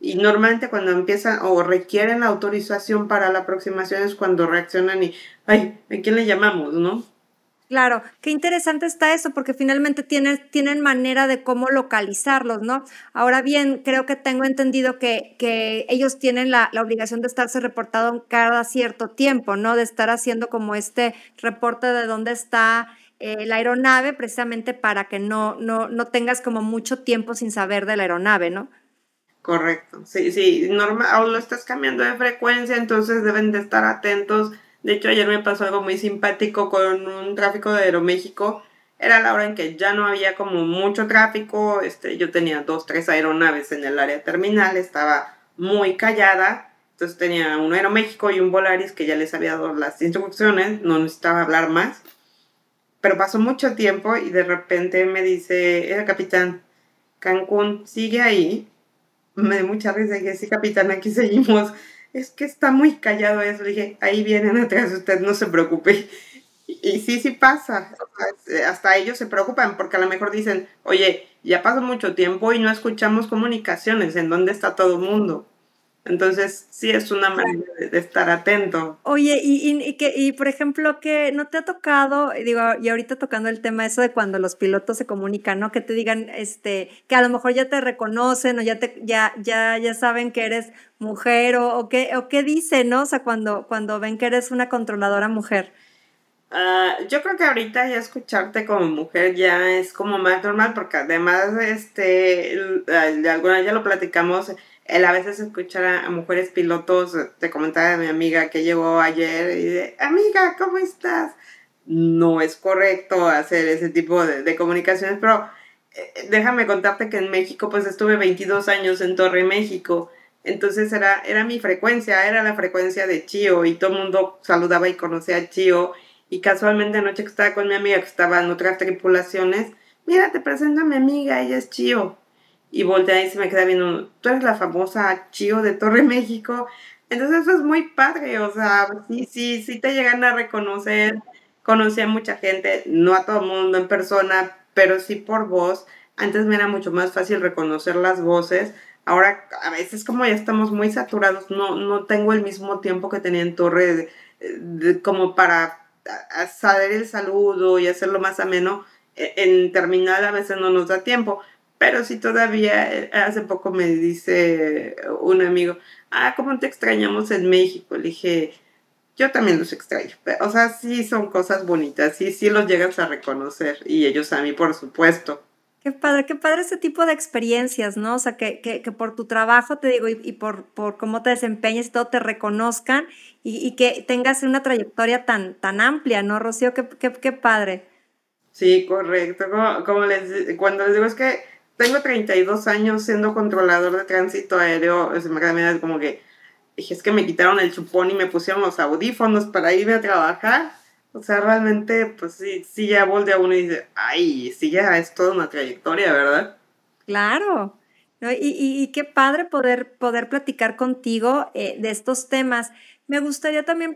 y normalmente cuando empiezan o requieren la autorización para la aproximación es cuando reaccionan y, ay, ¿a quién le llamamos, no? Claro, qué interesante está eso, porque finalmente tienen, tienen manera de cómo localizarlos, ¿no? Ahora bien, creo que tengo entendido que, que ellos tienen la, la, obligación de estarse reportado cada cierto tiempo, ¿no? De estar haciendo como este reporte de dónde está eh, la aeronave precisamente para que no, no, no tengas como mucho tiempo sin saber de la aeronave, ¿no? Correcto, sí, sí, normal, aún lo estás cambiando de frecuencia, entonces deben de estar atentos. De hecho, ayer me pasó algo muy simpático con un tráfico de Aeroméxico. Era la hora en que ya no había como mucho tráfico, este, yo tenía dos, tres aeronaves en el área terminal, estaba muy callada, entonces tenía un Aeroméxico y un Volaris que ya les había dado las instrucciones, no necesitaba hablar más. Pero pasó mucho tiempo y de repente me dice, el capitán, Cancún sigue ahí me dio mucha risa. Dije, sí, capitán, aquí seguimos. Es que está muy callado eso. Le dije, ahí vienen atrás, usted no se preocupe. Y, sí, sí pasa. Hasta ellos se preocupan porque a lo mejor dicen, oye, ya pasó mucho tiempo y no escuchamos comunicaciones. ¿En dónde está todo el mundo? Entonces, sí es una manera de, estar atento. Oye, y, y, que, y por ejemplo, que no te ha tocado, digo, y ahorita tocando el tema eso de cuando los pilotos se comunican, ¿no? Que te digan, este, que a lo mejor ya te reconocen o ya te, ya, ya, ya saben que eres mujer o, o qué, o qué dicen, ¿no? O sea, cuando, cuando ven que eres una controladora mujer. Ah, yo creo que ahorita ya escucharte como mujer ya es como más normal porque además, este, de alguna ya lo platicamos, el a veces escuchar a, mujeres pilotos, te comentaba de mi amiga que llegó ayer y de, amiga, ¿cómo estás? No es correcto hacer ese tipo de, comunicaciones, pero eh, déjame contarte que en México pues estuve 22 años en Torre México, entonces era, era mi frecuencia, era la frecuencia de Chio y todo el mundo saludaba y conocía a Chio. Y casualmente anoche que estaba con mi amiga que estaba en otras tripulaciones, mira, te presento a mi amiga, ella es Chio y voltea y se me queda viendo, tú eres la famosa Chio de Torre México. Entonces eso es muy padre, o sea, sí, sí, sí te llegan a reconocer. Conocí a mucha gente, no a todo el mundo en persona, pero sí por voz. Antes me era mucho más fácil reconocer las voces. Ahora a veces como ya estamos muy saturados, no, no tengo el mismo tiempo que tenía en Torre como para saber el saludo y hacerlo más ameno. E, en terminal a veces no nos da tiempo pero sí todavía, eh, hace poco me dice un amigo, ah, ¿cómo te extrañamos en México? Le dije, yo también los extraño. O sea, sí son cosas bonitas, sí, sí los llegas a reconocer y ellos a mí, por supuesto. Qué padre, qué padre ese tipo de experiencias, ¿no? O sea, que, que, que por tu trabajo, te digo, y, por, por cómo te desempeñas y todo, te reconozcan y, y, que tengas una trayectoria tan, tan amplia, ¿no, Rocío? Qué, qué, qué padre. Sí, correcto. Como, como les, cuando les digo es que tengo 32 años siendo controlador de tránsito aéreo, queda como que dije, es que me quitaron el chupón y me pusieron los audífonos para irme a trabajar. O sea, realmente, pues sí, sí ya voltea uno y dice, ay, sí ya es toda una trayectoria, ¿verdad? Claro. Y, y, qué padre poder, poder platicar contigo eh, de estos temas. Me gustaría también,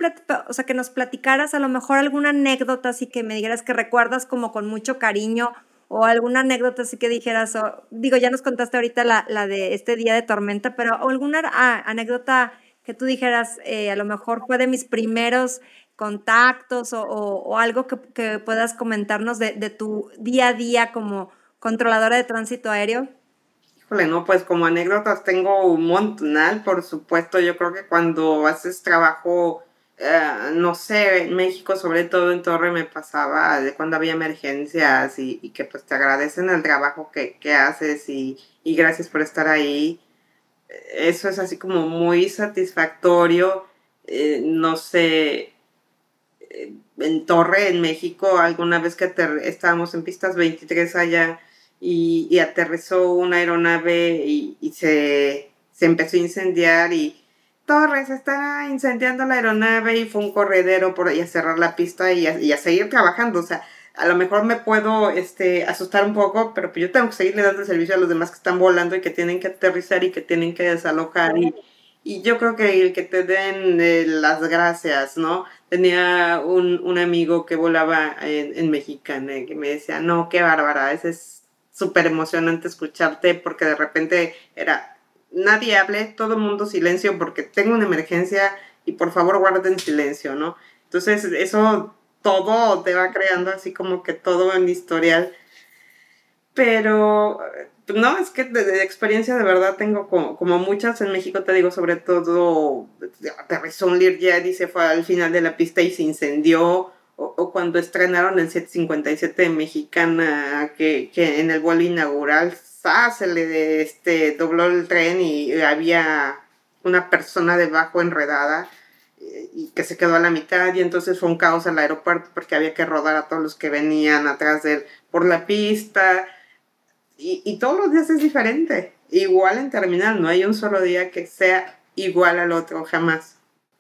o sea, que nos platicaras a lo mejor alguna anécdota, así que me dijeras que recuerdas como con mucho cariño o alguna anécdota así que dijeras, o, digo, ya nos contaste ahorita la, la, de este día de tormenta, pero alguna anécdota que tú dijeras, eh, a lo mejor fue de mis primeros contactos o, o, algo que, que, puedas comentarnos de, de, tu día a día como controladora de tránsito aéreo? Híjole, no, pues como anécdotas tengo un montonal, por supuesto, yo creo que cuando haces trabajo eh, no sé, en México, sobre todo en Torre, me pasaba de cuando había emergencias y, que pues te agradecen el trabajo que, haces y, gracias por estar ahí. Eso es así como muy satisfactorio. Eh, no sé, eh, en Torre, en México, alguna vez que estábamos en pistas 23 allá y, aterrizó una aeronave y, se, se empezó a incendiar y Torres está incendiando la aeronave y fue un corredero por ahí a cerrar la pista y a, seguir trabajando. O sea, a lo mejor me puedo este, asustar un poco, pero pues yo tengo que seguirle dando servicio a los demás que están volando y que tienen que aterrizar y que tienen que desalojar. Y, y yo creo que el que te den eh, las gracias, ¿no? Tenía un, un amigo que volaba en, en Mexicana que me decía, no, qué bárbara, es súper emocionante escucharte porque de repente era nadie hable, todo el mundo silencio porque tengo una emergencia y por favor guarden silencio, ¿no? Entonces eso todo te va creando así como que todo en historial. Pero no, es que de, experiencia de verdad tengo como, como, muchas en México, te digo, sobre todo aterrizó un Learjet y se fue al final de la pista y se incendió, o, cuando estrenaron el 757 Mexicana, que, que en el vuelo inaugural se le este, dobló el tren y había una persona debajo enredada eh, y que se quedó a la mitad y entonces fue un caos al aeropuerto porque había que rodar a todos los que venían atrás de él por la pista y, y todos los días es diferente. Igual en terminal, no hay un solo día que sea igual al otro, jamás.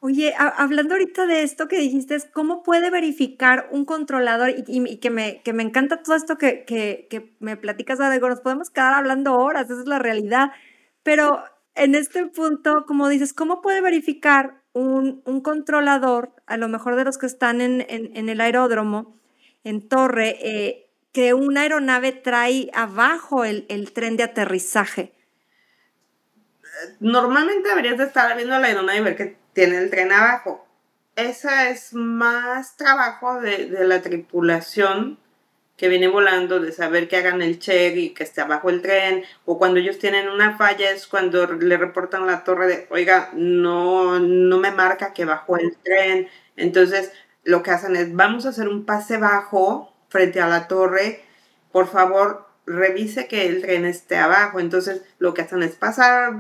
Oye, hablando ahorita de esto que dijiste, cómo puede verificar un controlador y, que, me, que me encanta todo esto que, que, me platicas, digo, nos podemos quedar hablando horas, esa es la realidad, pero en este punto, como dices, ¿cómo puede verificar un, un controlador, a lo mejor de los que están en, en, el aeródromo, en torre, eh, que una aeronave trae abajo el, el tren de aterrizaje? Normalmente deberías de estar viendo la aeronave y ver que tiene el tren abajo. Esa es más trabajo de, la tripulación que viene volando, de saber que hagan el check y que esté abajo el tren, o cuando ellos tienen una falla es cuando le reportan la torre de, oiga, no, no me marca que bajó el tren. Entonces, lo que hacen es, vamos a hacer un pase bajo frente a la torre, por favor, revise que el tren esté abajo. Entonces, lo que hacen es pasar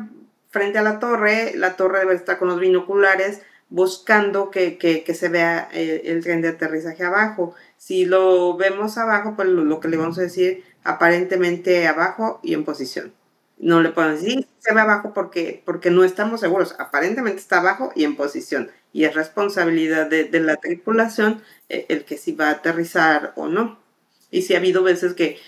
frente a la torre, la torre debe estar con los binoculares buscando que, se vea eh, el, tren de aterrizaje abajo. Si lo vemos abajo, pues lo, que le vamos a decir aparentemente abajo y en posición. No le podemos decir se ve abajo porque, porque no estamos seguros. Aparentemente está abajo y en posición. Y es responsabilidad de, la tripulación eh, el que si va a aterrizar o no. Y si ha habido veces que,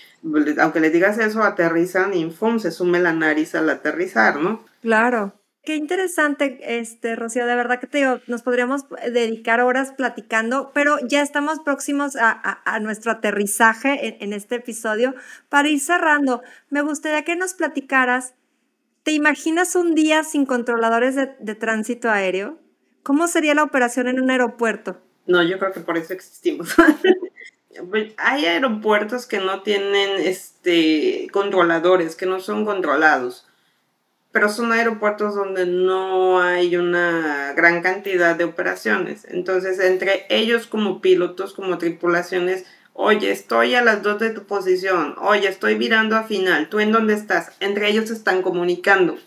aunque le digas eso, aterrizan y ¡fum! se sume la nariz al aterrizar, ¿no? Claro. Qué interesante, este, Rocío, de verdad que te digo, nos podríamos dedicar horas platicando, pero ya estamos próximos a, nuestro aterrizaje en, este episodio. Para ir cerrando, me gustaría que nos platicaras, ¿te imaginas un día sin controladores de, de tránsito aéreo? ¿Cómo sería la operación en un aeropuerto? No, yo creo que por eso existimos. Hay aeropuertos que no tienen este controladores, que no son controlados pero son aeropuertos donde no hay una gran cantidad de operaciones. Entonces, entre ellos como pilotos, como tripulaciones, oye, estoy a las dos de tu posición, oye, estoy virando a final, ¿tú en dónde estás? Entre ellos están comunicando.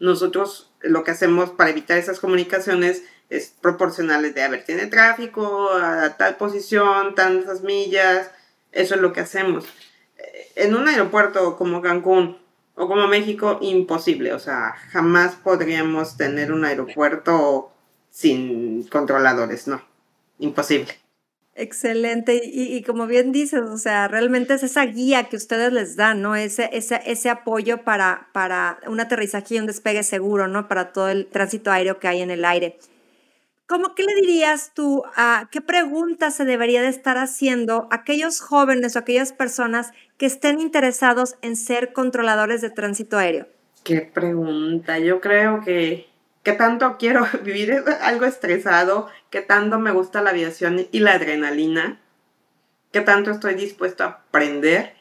Nosotros lo que hacemos para evitar esas comunicaciones es proporcionales de, a ver, tiene tráfico a tal posición, tantas millas, eso es lo que hacemos. Eh, en un aeropuerto como Cancún, o como México, imposible. O sea, jamás podríamos tener un aeropuerto sin controladores, no, imposible. Excelente. Y, como bien dices, o sea, realmente es esa guía que ustedes les dan, ¿no? Ese, ese, ese apoyo para, para un aterrizaje y un despegue seguro, ¿no? Para todo el tránsito aéreo que hay en el aire. ¿Cómo qué le dirías tú a qué preguntas se debería de estar haciendo aquellos jóvenes o aquellas personas que estén interesados en ser controladores de tránsito aéreo? Qué pregunta. Yo creo que qué tanto quiero vivir algo estresado, qué tanto me gusta la aviación y la adrenalina, qué tanto estoy dispuesto a aprender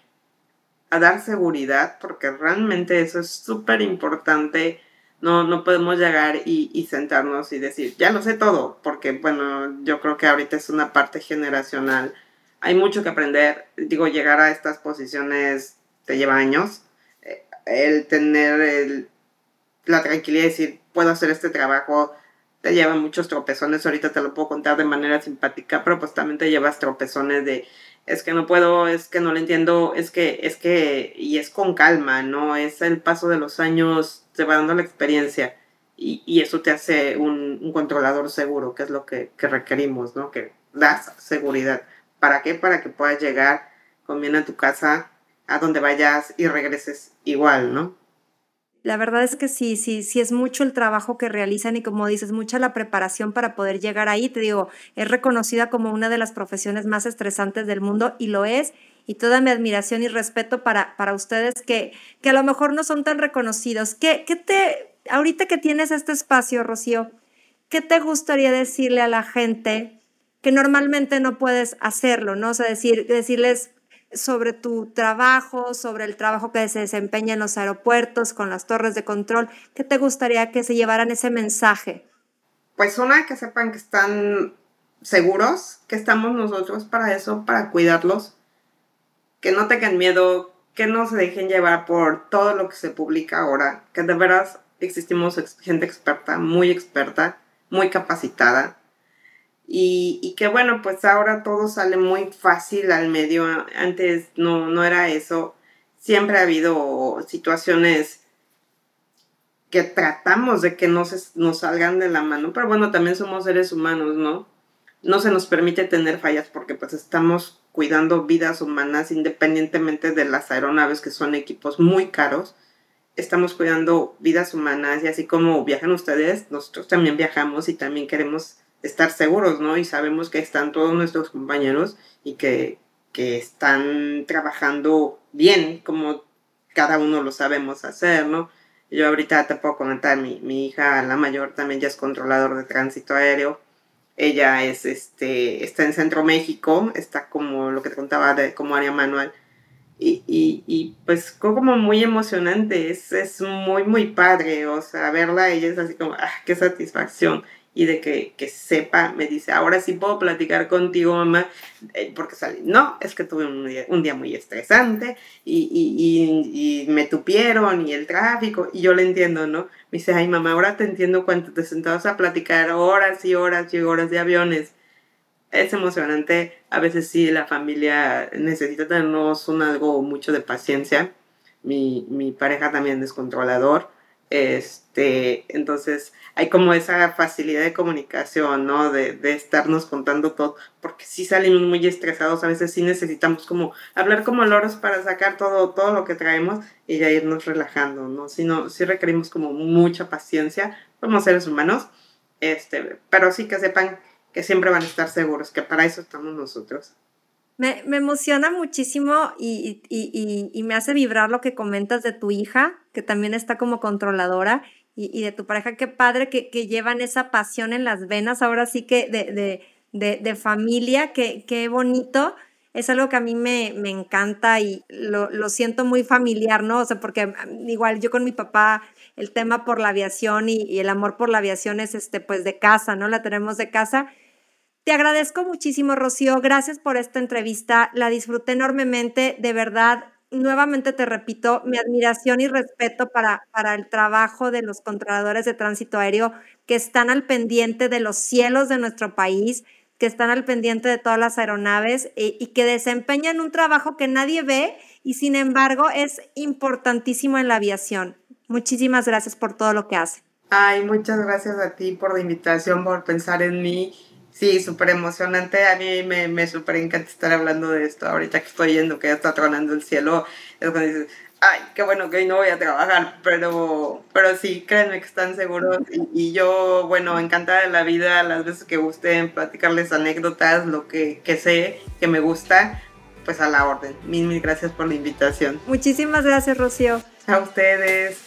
a dar seguridad, porque realmente eso es súper importante no, no podemos llegar y, sentarnos y decir, ya lo sé todo, porque bueno, yo creo que ahorita es una parte generacional. Hay mucho que aprender. Digo, llegar a estas posiciones te lleva años. Eh, el tener la tranquilidad de decir, puedo hacer este trabajo, te lleva muchos tropezones. Ahorita te lo puedo contar de manera simpática, pero pues también te llevas tropezones de, es que no puedo, es que no lo entiendo, es que, es que, y es con calma, ¿no? Es el paso de los años te va dando la experiencia y, eso te hace un, controlador seguro, que es lo que, requerimos, ¿no? Que das seguridad. ¿Para qué? Para que puedas llegar con bien a tu casa, a donde vayas y regreses igual, ¿no? La verdad es que sí, sí, sí es mucho el trabajo que realizan y como dices, mucha la preparación para poder llegar ahí. Te digo, es reconocida como una de las profesiones más estresantes del mundo y lo es y toda mi admiración y respeto para, para ustedes que, que a lo mejor no son tan reconocidos. ¿Qué, ¿Qué te, ahorita que tienes este espacio, Rocío, qué te gustaría decirle a la gente que normalmente no puedes hacerlo, ¿no? O sea, decir, decirles sobre tu trabajo, sobre el trabajo que se desempeña en los aeropuertos, con las torres de control, ¿qué te gustaría que se llevaran ese mensaje? Pues una, que sepan que están seguros, que estamos nosotros para eso, para cuidarlos, que no tengan miedo, que no se dejen llevar por todo lo que se publica ahora, que de veras existimos gente experta, muy experta, muy capacitada. Y, y, que bueno, pues ahora todo sale muy fácil al medio. Antes no, no era eso. Siempre ha habido situaciones que tratamos de que no se, nos salgan de la mano, pero bueno, también somos seres humanos, ¿no? No se nos permite tener fallas porque pues estamos cuidando vidas humanas independientemente de las aeronaves que son equipos muy caros estamos cuidando vidas humanas y así como viajan ustedes, nosotros también viajamos y también queremos estar seguros, ¿no? Y sabemos que están todos nuestros compañeros y que, que están trabajando bien, como cada uno lo sabemos hacer, ¿no? Yo ahorita te puedo comentar, mi, mi hija, la mayor, también ya es controlador de tránsito aéreo. Ella es, este, está en Centro México, está como lo que te contaba de como área manual y, y, y, pues como muy emocionante, es, es muy, muy padre, o sea, verla ella es así como, ah, qué satisfacción. Y de que, que sepa, me dice, ahora sí puedo platicar contigo, mamá, eh, porque salí. No, es que tuve un día, un día muy estresante y, y, y, me tupieron y el tráfico, y yo le entiendo, ¿no? Me dice, ay, mamá, ahora te entiendo cuando te sentabas a platicar horas y horas y horas de aviones es emocionante. A veces sí, la familia necesita tenernos un algo mucho de paciencia. Mi, mi pareja también es controlador. Este, entonces hay como esa facilidad de comunicación, ¿no? De, de estarnos contando todo, porque si salimos muy estresados, a veces sí necesitamos como hablar como loros para sacar todo, todo lo que traemos y ya irnos relajando, ¿no? Si sí requerimos como mucha paciencia como seres humanos, este, pero sí que sepan que siempre van a estar seguros, que para eso estamos nosotros. Me, me emociona muchísimo y, y, y, me hace vibrar lo que comentas de tu hija, que también está como controladora, y, de tu pareja. Qué padre que, que, llevan esa pasión en las venas, ahora sí que de, de, de, de familia, qué, qué bonito. Es algo que a mí me, me encanta y lo, lo, siento muy familiar, ¿no? O sea, porque igual yo con mi papá el tema por la aviación y, y, el amor por la aviación es este, pues de casa, ¿no? La tenemos de casa. Te agradezco muchísimo, Rocío. Gracias por esta entrevista. La disfruté enormemente. De verdad, nuevamente te repito, mi admiración y respeto para, para el trabajo de los controladores de tránsito aéreo que están al pendiente de los cielos de nuestro país, que están al pendiente de todas las aeronaves y, eh, y que desempeñan un trabajo que nadie ve y sin embargo es importantísimo en la aviación. Muchísimas gracias por todo lo que hace. Ay, muchas gracias a ti por la invitación, por pensar en mí. Sí, súper emocionante. A mí me, me súper encanta estar hablando de esto. Ahorita que estoy yendo, que ya está tronando el cielo, es cuando dices, ay, qué bueno que hoy no voy a trabajar, pero, pero sí, créanme que están seguros. Y, y yo, bueno, encantada de la vida, las veces que guste platicarles anécdotas, lo que, que sé, que me gusta, pues a la orden. Mil, mil gracias por la invitación. Muchísimas gracias, Rocío. A ustedes.